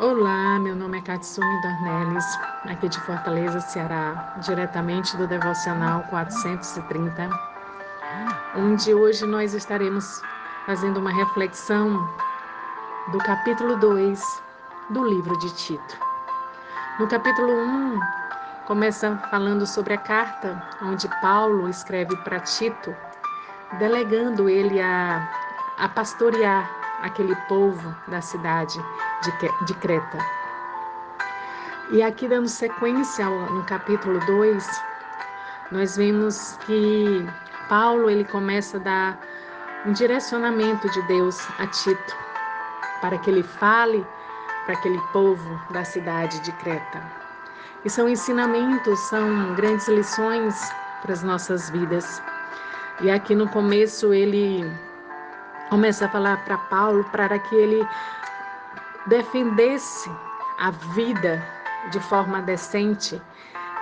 Olá, meu nome é Katsumi Dornelles, aqui de Fortaleza, Ceará, diretamente do Devocional 430, onde hoje nós estaremos fazendo uma reflexão do capítulo 2 do livro de Tito. No capítulo 1, começa falando sobre a carta onde Paulo escreve para Tito, delegando ele a, a pastorear aquele povo da cidade de, Creta. E aqui, dando sequência no capítulo 2, nós vemos que Paulo ele começa a dar um direcionamento de Deus a Tito, para que ele fale para aquele povo da cidade de Creta. E são ensinamentos, são grandes lições para as nossas vidas. E aqui no começo ele começa a falar para Paulo para que ele defendesse a vida de forma decente,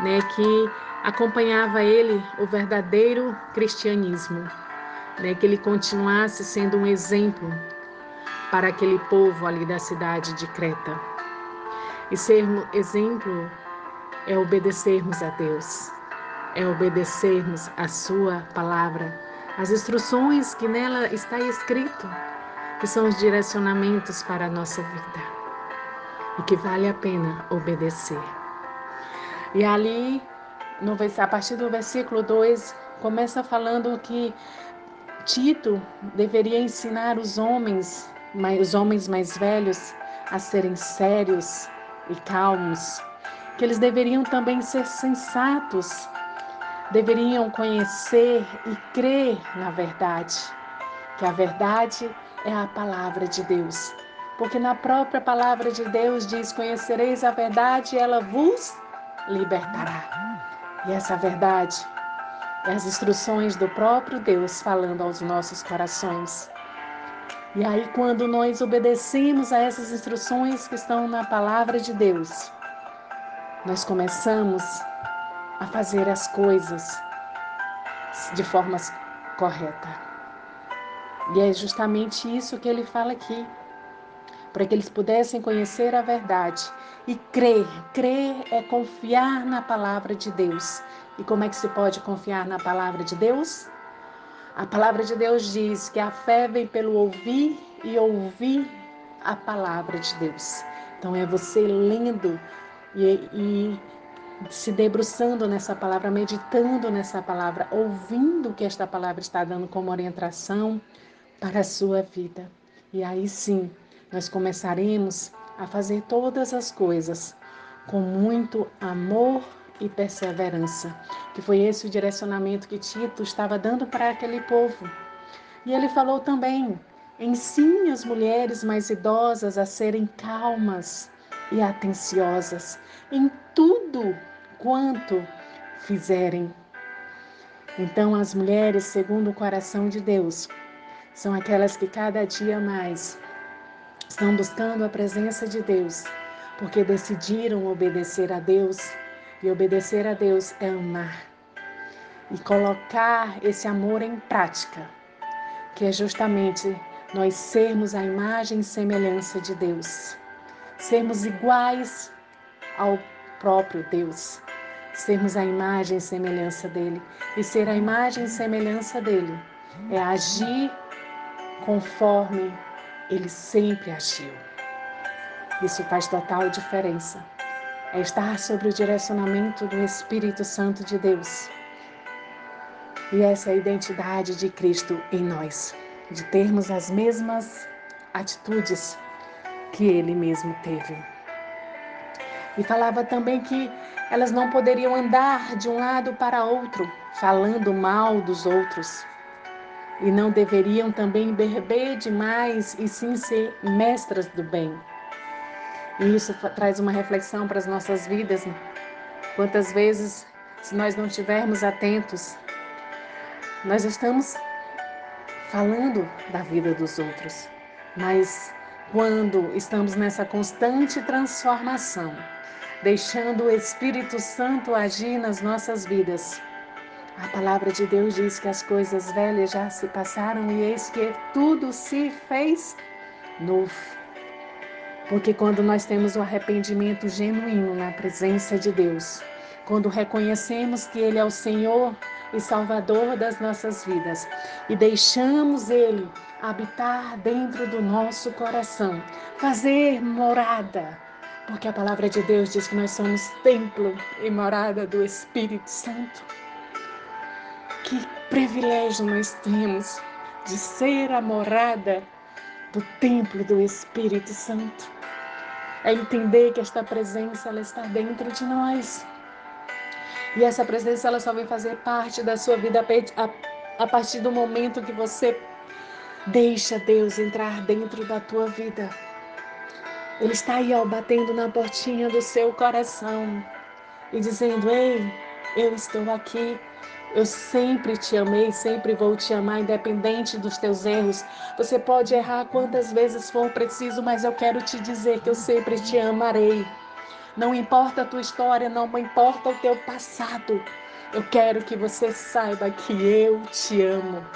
né, que acompanhava ele o verdadeiro cristianismo, né, que ele continuasse sendo um exemplo para aquele povo ali da cidade de Creta. E ser exemplo é obedecermos a Deus, é obedecermos a sua palavra, as instruções que nela está escrito que são os direcionamentos para a nossa vida e que vale a pena obedecer. E ali, no, a partir do versículo 2, começa falando que Tito deveria ensinar os homens, os homens mais velhos, a serem sérios e calmos, que eles deveriam também ser sensatos, deveriam conhecer e crer na verdade, que a verdade é a palavra de Deus. Porque na própria palavra de Deus diz: Conhecereis a verdade e ela vos libertará. E essa verdade é as instruções do próprio Deus falando aos nossos corações. E aí, quando nós obedecemos a essas instruções que estão na palavra de Deus, nós começamos a fazer as coisas de forma correta. E é justamente isso que ele fala aqui. Para que eles pudessem conhecer a verdade e crer. Crer é confiar na palavra de Deus. E como é que se pode confiar na palavra de Deus? A palavra de Deus diz que a fé vem pelo ouvir e ouvir a palavra de Deus. Então é você lendo e, e se debruçando nessa palavra, meditando nessa palavra, ouvindo o que esta palavra está dando como orientação, para a sua vida. E aí sim, nós começaremos a fazer todas as coisas com muito amor e perseverança, que foi esse o direcionamento que Tito estava dando para aquele povo. E ele falou também: ensine as mulheres mais idosas a serem calmas e atenciosas em tudo quanto fizerem. Então, as mulheres, segundo o coração de Deus, são aquelas que cada dia mais estão buscando a presença de Deus, porque decidiram obedecer a Deus, e obedecer a Deus é amar e colocar esse amor em prática, que é justamente nós sermos a imagem e semelhança de Deus, sermos iguais ao próprio Deus, sermos a imagem e semelhança dele, e ser a imagem e semelhança dele é agir conforme ele sempre agiu. Isso faz total diferença. É estar sob o direcionamento do Espírito Santo de Deus. E essa é a identidade de Cristo em nós, de termos as mesmas atitudes que ele mesmo teve. E falava também que elas não poderiam andar de um lado para outro, falando mal dos outros, e não deveriam também beber demais e sim ser mestras do bem. E isso traz uma reflexão para as nossas vidas. Né? Quantas vezes, se nós não estivermos atentos, nós estamos falando da vida dos outros, mas quando estamos nessa constante transformação, deixando o Espírito Santo agir nas nossas vidas, a palavra de Deus diz que as coisas velhas já se passaram e eis que tudo se fez novo. Porque quando nós temos o arrependimento genuíno na presença de Deus, quando reconhecemos que Ele é o Senhor e Salvador das nossas vidas e deixamos Ele habitar dentro do nosso coração, fazer morada, porque a palavra de Deus diz que nós somos templo e morada do Espírito Santo. Que privilégio nós temos de ser a morada do templo do Espírito Santo. É entender que esta presença ela está dentro de nós. E essa presença ela só vai fazer parte da sua vida a, a partir do momento que você deixa Deus entrar dentro da tua vida. Ele está aí ó, batendo na portinha do seu coração e dizendo: Ei, eu estou aqui. Eu sempre te amei, sempre vou te amar, independente dos teus erros. Você pode errar quantas vezes for preciso, mas eu quero te dizer que eu sempre te amarei. Não importa a tua história, não importa o teu passado. Eu quero que você saiba que eu te amo.